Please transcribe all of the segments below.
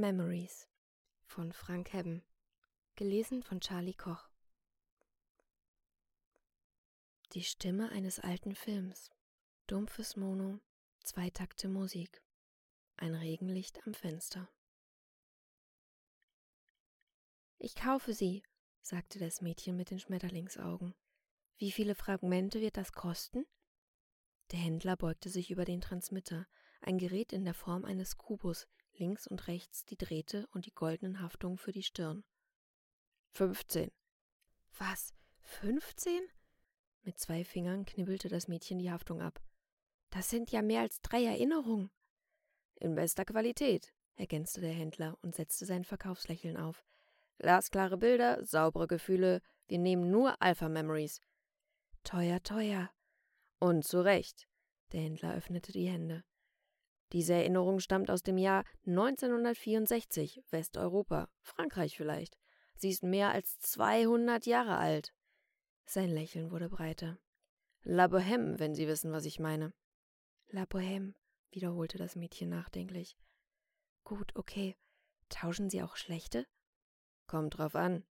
Memories von Frank Hebben. Gelesen von Charlie Koch. Die Stimme eines alten Films. Dumpfes Mono, Zweitakte Musik. Ein Regenlicht am Fenster. Ich kaufe sie, sagte das Mädchen mit den Schmetterlingsaugen. Wie viele Fragmente wird das kosten? Der Händler beugte sich über den Transmitter, ein Gerät in der Form eines Kubus, links und rechts die Drähte und die goldenen Haftungen für die Stirn. Fünfzehn. Was? Fünfzehn? Mit zwei Fingern knibbelte das Mädchen die Haftung ab. Das sind ja mehr als drei Erinnerungen. In bester Qualität, ergänzte der Händler und setzte sein Verkaufslächeln auf. Glasklare Bilder, saubere Gefühle, wir nehmen nur Alpha-Memories. Teuer, teuer. Und zu Recht. Der Händler öffnete die Hände. Diese Erinnerung stammt aus dem Jahr 1964, Westeuropa, Frankreich vielleicht. Sie ist mehr als 200 Jahre alt. Sein Lächeln wurde breiter. La Bohème, wenn Sie wissen, was ich meine. La Bohème, wiederholte das Mädchen nachdenklich. Gut, okay. Tauschen Sie auch schlechte? Kommt drauf an.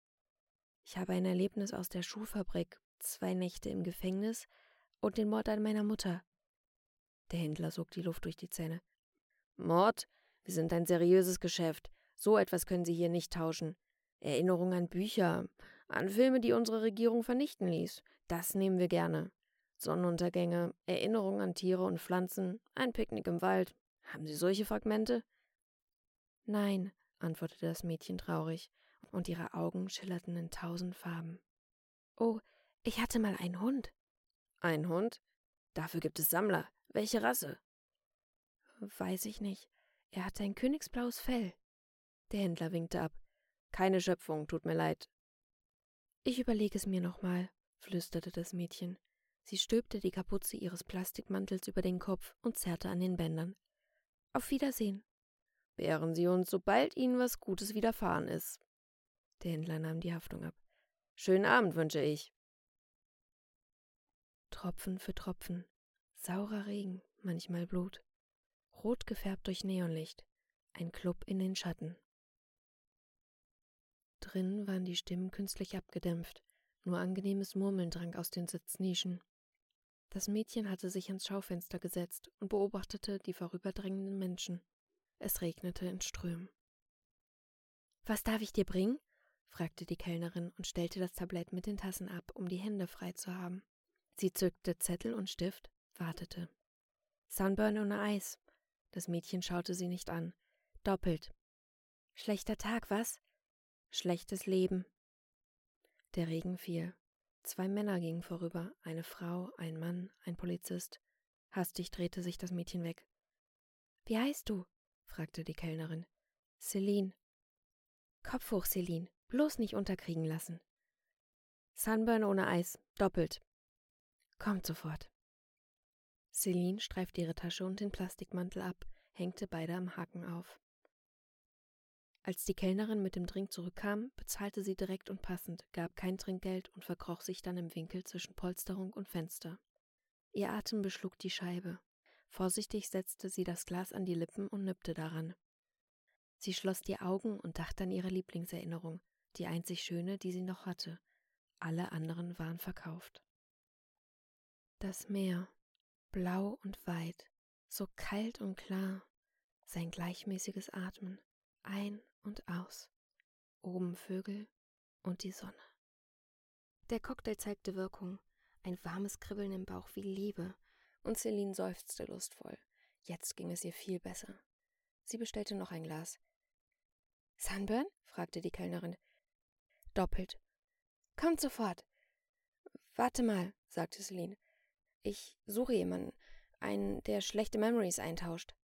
Ich habe ein Erlebnis aus der Schuhfabrik, zwei Nächte im Gefängnis und den Mord an meiner Mutter. Der Händler sog die Luft durch die Zähne. Mord? Wir sind ein seriöses Geschäft. So etwas können Sie hier nicht tauschen. Erinnerung an Bücher, an Filme, die unsere Regierung vernichten ließ. Das nehmen wir gerne. Sonnenuntergänge, Erinnerungen an Tiere und Pflanzen, ein Picknick im Wald. Haben Sie solche Fragmente? Nein, antwortete das Mädchen traurig, und ihre Augen schillerten in tausend Farben. Oh, ich hatte mal einen Hund. Ein Hund? Dafür gibt es Sammler. Welche Rasse? Weiß ich nicht. Er hatte ein königsblaues Fell. Der Händler winkte ab. Keine Schöpfung, tut mir leid. Ich überlege es mir nochmal, flüsterte das Mädchen. Sie stülpte die Kapuze ihres Plastikmantels über den Kopf und zerrte an den Bändern. Auf Wiedersehen. Beehren Sie uns, sobald Ihnen was Gutes widerfahren ist. Der Händler nahm die Haftung ab. Schönen Abend wünsche ich. Tropfen für Tropfen, saurer Regen, manchmal Blut, rot gefärbt durch Neonlicht, ein Club in den Schatten. Drinnen waren die Stimmen künstlich abgedämpft, nur angenehmes Murmeln drang aus den Sitznischen. Das Mädchen hatte sich ans Schaufenster gesetzt und beobachtete die vorüberdrängenden Menschen. Es regnete in Strömen. Was darf ich dir bringen? fragte die Kellnerin und stellte das Tablett mit den Tassen ab, um die Hände frei zu haben. Sie zückte Zettel und Stift, wartete. Sunburn ohne Eis. Das Mädchen schaute sie nicht an. Doppelt. Schlechter Tag, was? Schlechtes Leben. Der Regen fiel. Zwei Männer gingen vorüber, eine Frau, ein Mann, ein Polizist. Hastig drehte sich das Mädchen weg. Wie heißt du? fragte die Kellnerin. Celine. Kopf hoch, Celine. Bloß nicht unterkriegen lassen. Sunburn ohne Eis. Doppelt. Kommt sofort. Celine streifte ihre Tasche und den Plastikmantel ab, hängte beide am Haken auf. Als die Kellnerin mit dem Drink zurückkam, bezahlte sie direkt und passend, gab kein Trinkgeld und verkroch sich dann im Winkel zwischen Polsterung und Fenster. Ihr Atem beschlug die Scheibe. Vorsichtig setzte sie das Glas an die Lippen und nippte daran. Sie schloss die Augen und dachte an ihre Lieblingserinnerung, die einzig schöne, die sie noch hatte. Alle anderen waren verkauft. Das Meer, blau und weit, so kalt und klar, sein gleichmäßiges Atmen, ein und aus, oben Vögel und die Sonne. Der Cocktail zeigte Wirkung, ein warmes Kribbeln im Bauch wie Liebe, und Celine seufzte lustvoll. Jetzt ging es ihr viel besser. Sie bestellte noch ein Glas. Sunburn? fragte die Kellnerin. Doppelt. Kommt sofort. Warte mal, sagte Celine. Ich suche jemanden. Einen, der schlechte Memories eintauscht.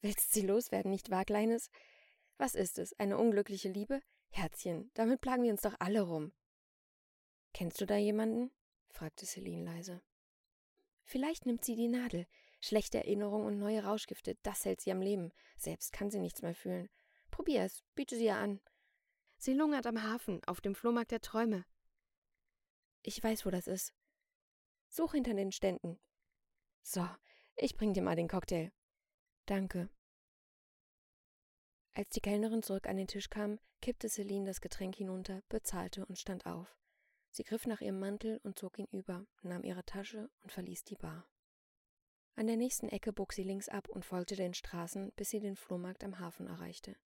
Willst sie loswerden, nicht wahr, Kleines? Was ist es? Eine unglückliche Liebe? Herzchen, damit plagen wir uns doch alle rum. Kennst du da jemanden? fragte Celine leise. Vielleicht nimmt sie die Nadel. Schlechte Erinnerungen und neue Rauschgifte, das hält sie am Leben. Selbst kann sie nichts mehr fühlen. Probier es, biete sie ihr an. Sie lungert am Hafen, auf dem Flohmarkt der Träume. Ich weiß, wo das ist. Such hinter den Ständen. So, ich bring dir mal den Cocktail. Danke. Als die Kellnerin zurück an den Tisch kam, kippte Celine das Getränk hinunter, bezahlte und stand auf. Sie griff nach ihrem Mantel und zog ihn über, nahm ihre Tasche und verließ die Bar. An der nächsten Ecke bog sie links ab und folgte den Straßen, bis sie den Flohmarkt am Hafen erreichte.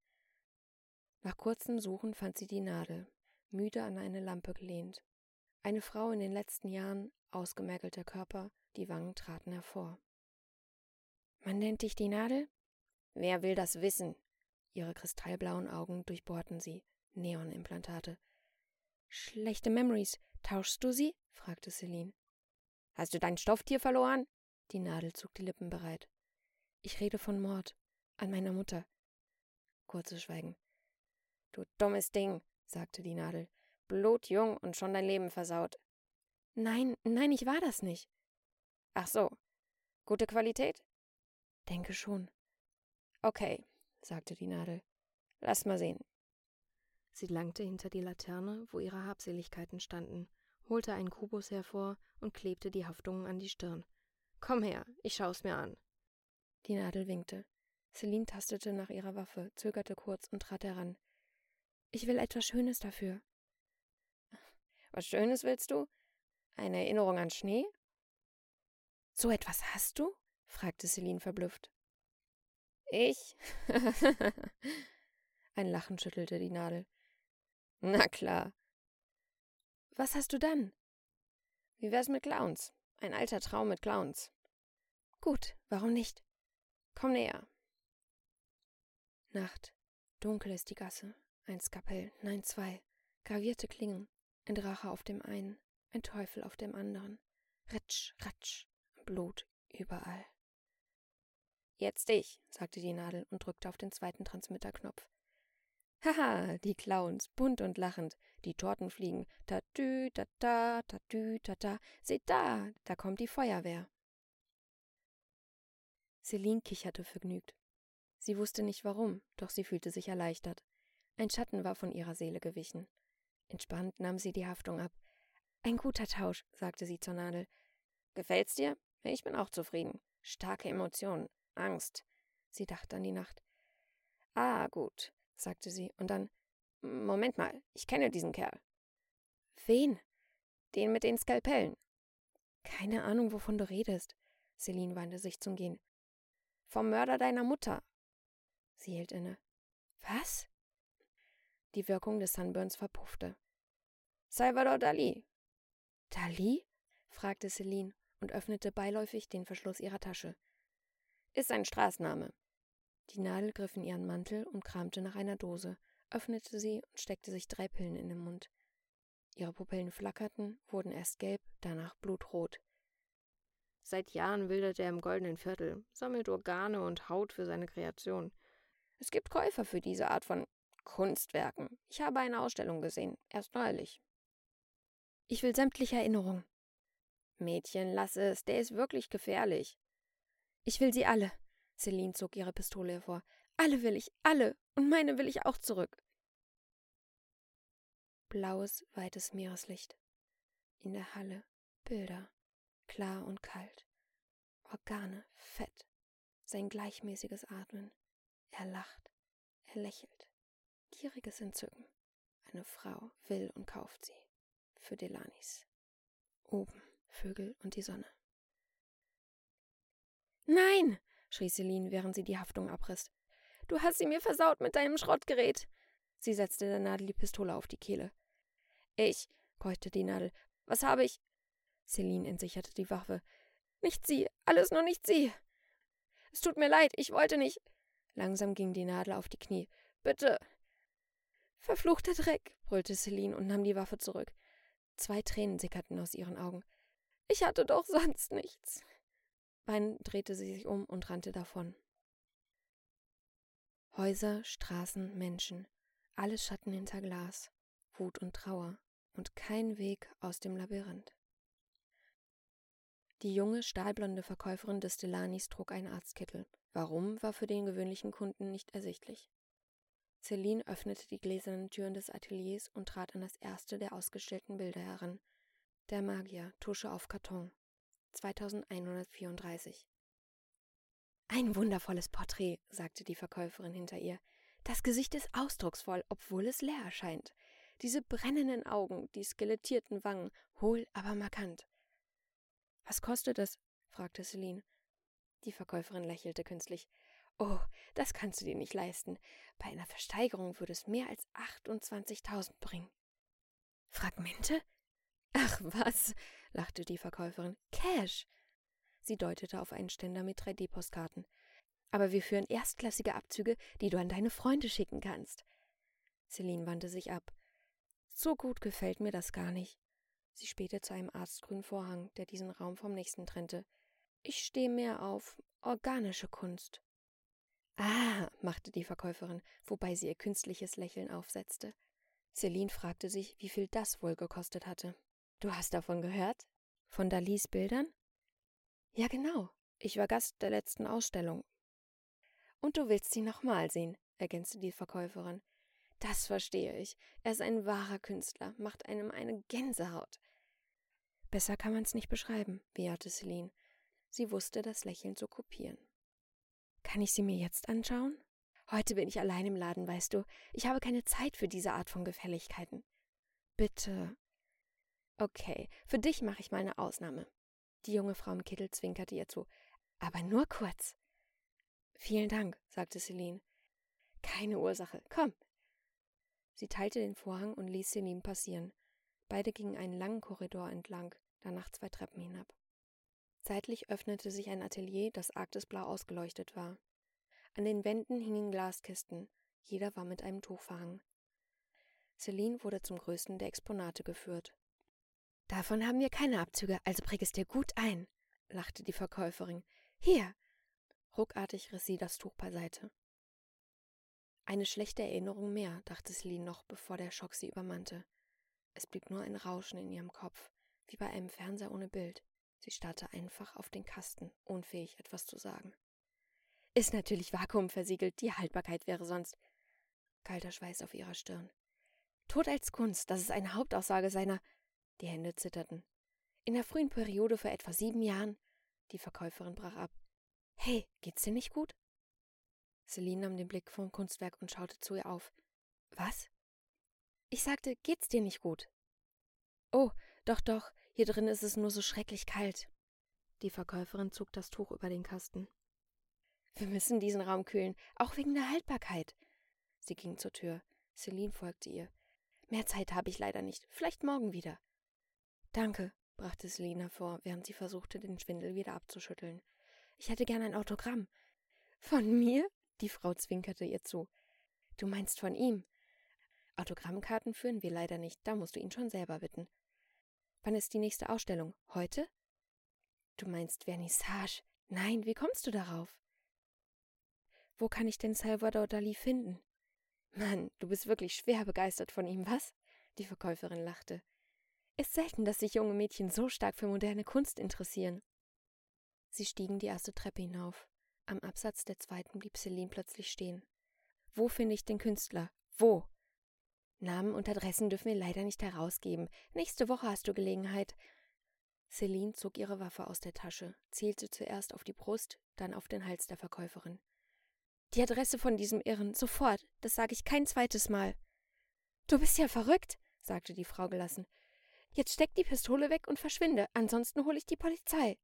Nach kurzem Suchen fand sie die Nadel, müde an eine Lampe gelehnt. Eine Frau in den letzten Jahren, ausgemergelter Körper, die Wangen traten hervor. Man nennt dich die Nadel? Wer will das wissen? Ihre kristallblauen Augen durchbohrten sie. Neonimplantate. Schlechte Memories. Tauschst du sie? fragte Celine. Hast du dein Stofftier verloren? Die Nadel zog die Lippen bereit. Ich rede von Mord. An meiner Mutter. Kurzes Schweigen. Du dummes Ding, sagte die Nadel. Blutjung und schon dein Leben versaut. Nein, nein, ich war das nicht. Ach so. Gute Qualität? Denke schon. Okay, sagte die Nadel. Lass mal sehen. Sie langte hinter die Laterne, wo ihre Habseligkeiten standen, holte einen Kubus hervor und klebte die Haftungen an die Stirn. Komm her, ich schau's mir an. Die Nadel winkte. Celine tastete nach ihrer Waffe, zögerte kurz und trat heran. Ich will etwas Schönes dafür. Was Schönes willst du? Eine Erinnerung an Schnee? So etwas hast du? fragte Celine verblüfft. Ich? Ein Lachen schüttelte die Nadel. Na klar. Was hast du dann? Wie wär's mit Clowns? Ein alter Traum mit Clowns. Gut, warum nicht? Komm näher. Nacht. Dunkel ist die Gasse. Ein Skapell, nein zwei. Gravierte Klingen. Ein Drache auf dem einen, ein Teufel auf dem anderen. Ritsch, ratsch, Blut überall. Jetzt ich, sagte die Nadel und drückte auf den zweiten Transmitterknopf. Haha, die Clowns, bunt und lachend, die Torten fliegen, tatü, tata, tatü, tata, seht da, da kommt die Feuerwehr. Celine kicherte vergnügt. Sie wusste nicht warum, doch sie fühlte sich erleichtert. Ein Schatten war von ihrer Seele gewichen. Entspannt nahm sie die Haftung ab. Ein guter Tausch, sagte sie zur Nadel. Gefällt's dir? Ich bin auch zufrieden. Starke Emotionen, Angst. Sie dachte an die Nacht. Ah, gut, sagte sie, und dann Moment mal, ich kenne diesen Kerl. Wen? Den mit den Skalpellen. Keine Ahnung, wovon du redest. Celine wandte sich zum Gehen. Vom Mörder deiner Mutter. Sie hielt inne. Was? Die Wirkung des Sunburns verpuffte. Salvador Dali. Dali? fragte Celine und öffnete beiläufig den Verschluss ihrer Tasche. Ist ein Straßenname. Die Nadel griff in ihren Mantel und kramte nach einer Dose, öffnete sie und steckte sich drei Pillen in den Mund. Ihre Pupillen flackerten, wurden erst gelb, danach blutrot. Seit Jahren wildert er im goldenen Viertel, sammelt Organe und Haut für seine Kreation. Es gibt Käufer für diese Art von Kunstwerken. Ich habe eine Ausstellung gesehen, erst neulich. Ich will sämtliche Erinnerungen. Mädchen, lass es, der ist wirklich gefährlich. Ich will sie alle. Celine zog ihre Pistole hervor. Alle will ich, alle. Und meine will ich auch zurück. Blaues, weites Meereslicht. In der Halle Bilder, klar und kalt. Organe, Fett. Sein gleichmäßiges Atmen. Er lacht, er lächelt. Gieriges Entzücken. Eine Frau will und kauft sie. Für Delanis. Oben Vögel und die Sonne. Nein, schrie Celine, während sie die Haftung abriss. Du hast sie mir versaut mit deinem Schrottgerät. Sie setzte der Nadel die Pistole auf die Kehle. Ich, keuchte die Nadel. Was habe ich? Celine entsicherte die Waffe. Nicht sie, alles nur nicht sie. Es tut mir leid, ich wollte nicht. Langsam ging die Nadel auf die Knie. Bitte. Verfluchter Dreck, brüllte Celine und nahm die Waffe zurück. Zwei Tränen sickerten aus ihren Augen. Ich hatte doch sonst nichts. Dann drehte sie sich um und rannte davon. Häuser, Straßen, Menschen, alles Schatten hinter Glas, Wut und Trauer und kein Weg aus dem Labyrinth. Die junge, stahlblonde Verkäuferin des Delanis trug einen Arztkittel. Warum, war für den gewöhnlichen Kunden nicht ersichtlich. Celine öffnete die gläsernen Türen des Ateliers und trat an das erste der ausgestellten Bilder heran. Der Magier, Tusche auf Karton. 2134. Ein wundervolles Porträt, sagte die Verkäuferin hinter ihr. Das Gesicht ist ausdrucksvoll, obwohl es leer erscheint. Diese brennenden Augen, die skelettierten Wangen, hohl, aber markant. Was kostet es? fragte Celine. Die Verkäuferin lächelte künstlich. Oh, das kannst du dir nicht leisten. Bei einer Versteigerung würde es mehr als 28.000 bringen. Fragmente? Ach was, lachte die Verkäuferin. Cash. Sie deutete auf einen Ständer mit 3D-Postkarten. Aber wir führen erstklassige Abzüge, die du an deine Freunde schicken kannst. Celine wandte sich ab. So gut gefällt mir das gar nicht. Sie spähte zu einem arztgrünen Vorhang, der diesen Raum vom nächsten trennte. Ich stehe mehr auf organische Kunst. Ah, machte die Verkäuferin, wobei sie ihr künstliches Lächeln aufsetzte. Celine fragte sich, wie viel das wohl gekostet hatte. Du hast davon gehört? Von Dalis Bildern? Ja, genau. Ich war Gast der letzten Ausstellung. Und du willst sie nochmal sehen, ergänzte die Verkäuferin. Das verstehe ich. Er ist ein wahrer Künstler, macht einem eine Gänsehaut. Besser kann man's nicht beschreiben, bejahte Celine. Sie wusste, das Lächeln zu kopieren. Kann ich sie mir jetzt anschauen? Heute bin ich allein im Laden, weißt du. Ich habe keine Zeit für diese Art von Gefälligkeiten. Bitte. Okay, für dich mache ich mal eine Ausnahme. Die junge Frau im Kittel zwinkerte ihr zu. Aber nur kurz. Vielen Dank, sagte Celine. Keine Ursache. Komm, Sie teilte den Vorhang und ließ Selim passieren. Beide gingen einen langen Korridor entlang, danach zwei Treppen hinab. Seitlich öffnete sich ein Atelier, das arktisblau ausgeleuchtet war. An den Wänden hingen Glaskisten, jeder war mit einem Tuch verhangen. Celine wurde zum größten der Exponate geführt. Davon haben wir keine Abzüge, also präg es dir gut ein, lachte die Verkäuferin. Hier! Ruckartig riss sie das Tuch beiseite. Eine schlechte Erinnerung mehr, dachte Celine noch, bevor der Schock sie übermannte. Es blieb nur ein Rauschen in ihrem Kopf, wie bei einem Fernseher ohne Bild. Sie starrte einfach auf den Kasten, unfähig etwas zu sagen. Ist natürlich vakuumversiegelt, die Haltbarkeit wäre sonst. Kalter Schweiß auf ihrer Stirn. Tod als Kunst, das ist eine Hauptaussage seiner. Die Hände zitterten. In der frühen Periode vor etwa sieben Jahren. Die Verkäuferin brach ab. Hey, geht's dir nicht gut? Celine nahm den Blick vom Kunstwerk und schaute zu ihr auf. Was? Ich sagte, geht's dir nicht gut? Oh, doch, doch, hier drin ist es nur so schrecklich kalt. Die Verkäuferin zog das Tuch über den Kasten. Wir müssen diesen Raum kühlen, auch wegen der Haltbarkeit. Sie ging zur Tür. Celine folgte ihr. Mehr Zeit habe ich leider nicht. Vielleicht morgen wieder. Danke, brachte Celine hervor, während sie versuchte, den Schwindel wieder abzuschütteln. Ich hätte gern ein Autogramm. Von mir? Die Frau zwinkerte ihr zu. Du meinst von ihm? Autogrammkarten führen wir leider nicht, da musst du ihn schon selber bitten. Wann ist die nächste Ausstellung? Heute? Du meinst Vernissage? Nein, wie kommst du darauf? Wo kann ich denn Salvador Dali finden? Mann, du bist wirklich schwer begeistert von ihm, was? Die Verkäuferin lachte. Ist selten, dass sich junge Mädchen so stark für moderne Kunst interessieren. Sie stiegen die erste Treppe hinauf. Am Absatz der zweiten blieb Celine plötzlich stehen. Wo finde ich den Künstler? Wo? Namen und Adressen dürfen wir leider nicht herausgeben. Nächste Woche hast du Gelegenheit. Celine zog ihre Waffe aus der Tasche, zielte zuerst auf die Brust, dann auf den Hals der Verkäuferin. Die Adresse von diesem Irren, sofort, das sage ich kein zweites Mal. Du bist ja verrückt, sagte die Frau gelassen. Jetzt steck die Pistole weg und verschwinde, ansonsten hole ich die Polizei.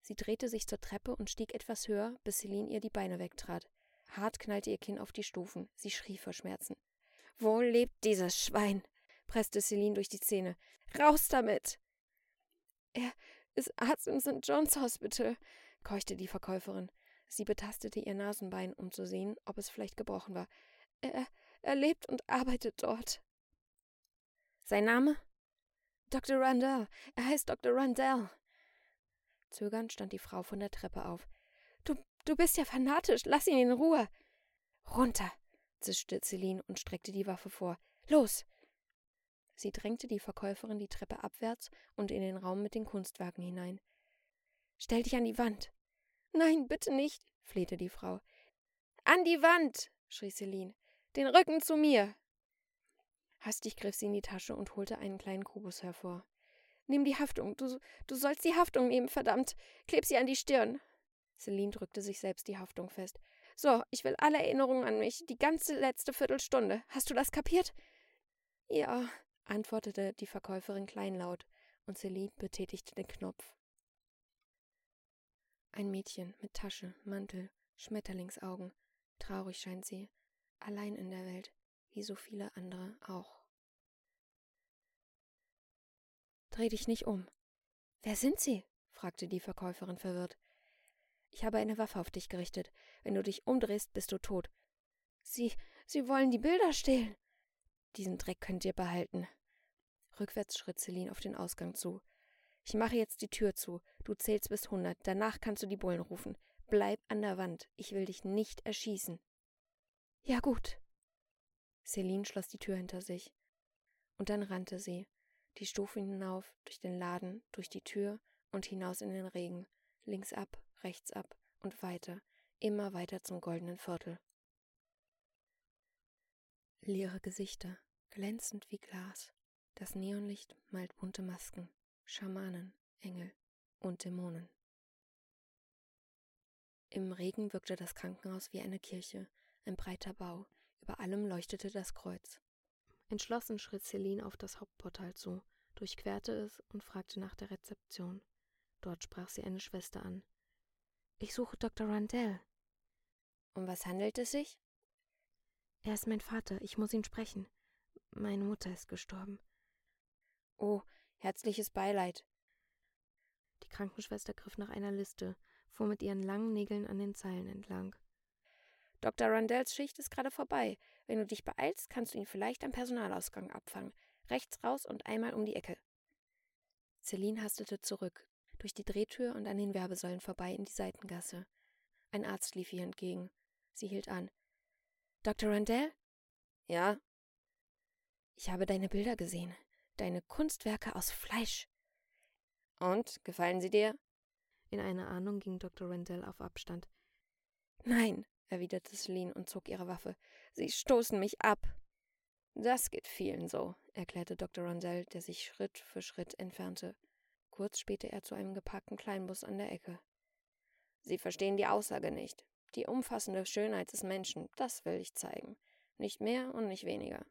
Sie drehte sich zur Treppe und stieg etwas höher, bis Celine ihr die Beine wegtrat. Hart knallte ihr Kinn auf die Stufen. Sie schrie vor Schmerzen. Wo lebt dieses Schwein? presste Celine durch die Zähne. Raus damit! Er ist Arzt im St. John's Hospital, keuchte die Verkäuferin. Sie betastete ihr Nasenbein, um zu sehen, ob es vielleicht gebrochen war. Er, er lebt und arbeitet dort. Sein Name? Dr. Randall. Er heißt Dr. Randall. Zögernd stand die Frau von der Treppe auf. Du, du bist ja fanatisch, lass ihn in Ruhe. Runter, zischte Celine und streckte die Waffe vor. Los! Sie drängte die Verkäuferin die Treppe abwärts und in den Raum mit den Kunstwerken hinein. Stell dich an die Wand. Nein, bitte nicht, flehte die Frau. An die Wand, schrie Celine. Den Rücken zu mir. Hastig griff sie in die Tasche und holte einen kleinen Kubus hervor. Nimm die Haftung. Du, du sollst die Haftung nehmen, verdammt. Kleb sie an die Stirn. Celine drückte sich selbst die Haftung fest. So, ich will alle Erinnerungen an mich, die ganze letzte Viertelstunde. Hast du das kapiert? Ja, antwortete die Verkäuferin kleinlaut, und Celine betätigte den Knopf. Ein Mädchen mit Tasche, Mantel, Schmetterlingsaugen. Traurig scheint sie, allein in der Welt, wie so viele andere auch. Dreh dich nicht um. Wer sind Sie? fragte die Verkäuferin verwirrt. Ich habe eine Waffe auf dich gerichtet. Wenn du dich umdrehst, bist du tot. Sie, Sie wollen die Bilder stehlen. Diesen Dreck könnt ihr behalten. Rückwärts schritt Celine auf den Ausgang zu. Ich mache jetzt die Tür zu. Du zählst bis hundert. Danach kannst du die Bullen rufen. Bleib an der Wand. Ich will dich nicht erschießen. Ja, gut. Celine schloss die Tür hinter sich. Und dann rannte sie, die Stufen hinauf, durch den Laden, durch die Tür und hinaus in den Regen, links ab, rechts ab und weiter, immer weiter zum goldenen Viertel. Leere Gesichter, glänzend wie Glas. Das Neonlicht malt bunte Masken, Schamanen, Engel und Dämonen. Im Regen wirkte das Krankenhaus wie eine Kirche, ein breiter Bau, über allem leuchtete das Kreuz. Entschlossen schritt Celine auf das Hauptportal zu, durchquerte es und fragte nach der Rezeption. Dort sprach sie eine Schwester an. Ich suche Dr. Randell. Um was handelt es sich? Er ist mein Vater, ich muss ihn sprechen. Meine Mutter ist gestorben. Oh, herzliches Beileid. Die Krankenschwester griff nach einer Liste, fuhr mit ihren langen Nägeln an den Zeilen entlang. Dr. Randells Schicht ist gerade vorbei. Wenn du dich beeilst, kannst du ihn vielleicht am Personalausgang abfangen. Rechts raus und einmal um die Ecke. Celine hastete zurück, durch die Drehtür und an den Werbesäulen vorbei in die Seitengasse. Ein Arzt lief ihr entgegen. Sie hielt an. Dr. Randell? Ja. Ich habe deine Bilder gesehen. Deine Kunstwerke aus Fleisch. Und, gefallen sie dir? In einer Ahnung ging Dr. Randell auf Abstand. Nein, erwiderte Celine und zog ihre Waffe. Sie stoßen mich ab. Das geht vielen so, erklärte Dr. Randell, der sich Schritt für Schritt entfernte. Kurz spähte er zu einem geparkten Kleinbus an der Ecke. Sie verstehen die Aussage nicht. Die umfassende Schönheit des Menschen, das will ich zeigen. Nicht mehr und nicht weniger.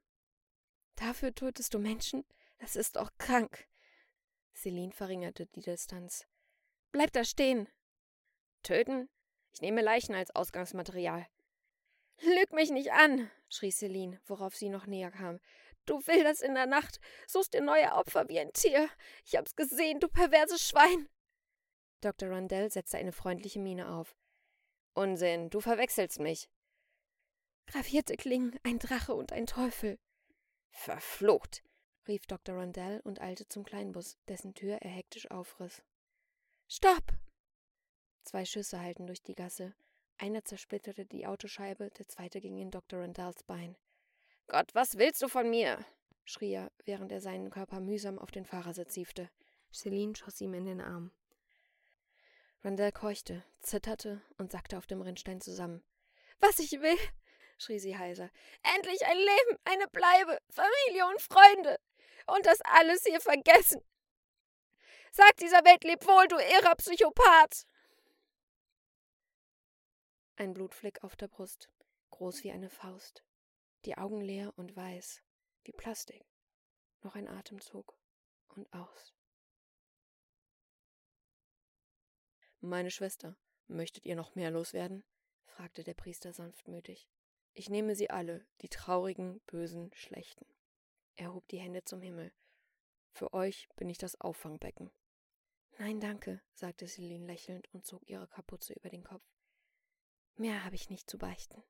Dafür tötest du Menschen? Das ist doch krank. Celine verringerte die Distanz. Bleib da stehen. Töten? Ich nehme Leichen als Ausgangsmaterial. Lüg mich nicht an, schrie Celine, worauf sie noch näher kam. Du wilderst in der Nacht, suchst dir neue Opfer wie ein Tier. Ich hab's gesehen, du perverses Schwein. Dr. Rundell setzte eine freundliche Miene auf. Unsinn, du verwechselst mich. Gravierte Klingen, ein Drache und ein Teufel. Verflucht, rief Dr. Rundell und eilte zum Kleinbus, dessen Tür er hektisch aufriss. Stopp! Zwei Schüsse hallten durch die Gasse. Einer zersplitterte die Autoscheibe, der zweite ging in Dr. Rundells Bein. Gott, was willst du von mir? schrie er, während er seinen Körper mühsam auf den Fahrersitz hiefte. Celine schoss ihm in den Arm. Randall keuchte, zitterte und sackte auf dem Rinnstein zusammen. Was ich will, schrie sie heiser. Endlich ein Leben, eine Bleibe, Familie und Freunde. Und das alles hier vergessen. Sag dieser Welt leb wohl, du irrer Psychopath. Ein Blutfleck auf der Brust, groß wie eine Faust die Augen leer und weiß, wie Plastik. Noch ein Atemzug und aus. Meine Schwester, möchtet ihr noch mehr loswerden? fragte der Priester sanftmütig. Ich nehme sie alle, die traurigen, bösen, schlechten. Er hob die Hände zum Himmel. Für euch bin ich das Auffangbecken. Nein, danke, sagte Celine lächelnd und zog ihre Kapuze über den Kopf. Mehr habe ich nicht zu beichten.